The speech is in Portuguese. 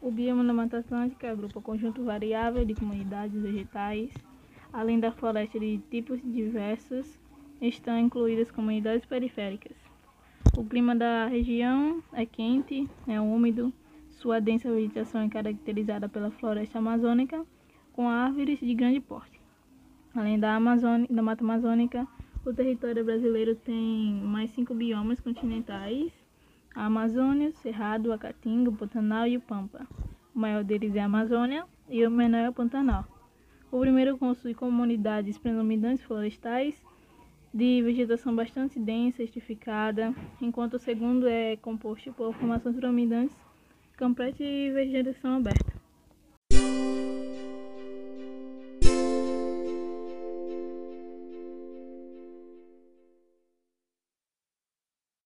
O bioma da Mata Atlântica agrupa conjunto variável de comunidades vegetais, além da floresta de tipos diversos, estão incluídas comunidades periféricas. O clima da região é quente, é úmido, sua densa vegetação é caracterizada pela floresta amazônica, com árvores de grande porte. Além da, Amazônia, da Mata Amazônica, o território brasileiro tem mais cinco biomas continentais, a Amazônia, Cerrado, a Caatinga, o Pantanal e o Pampa. O maior deles é a Amazônia e o menor é o Pantanal. O primeiro possui comunidades predominantes florestais de vegetação bastante densa, estrificada, enquanto o segundo é composto por formações predominantes, completa e vegetação aberta.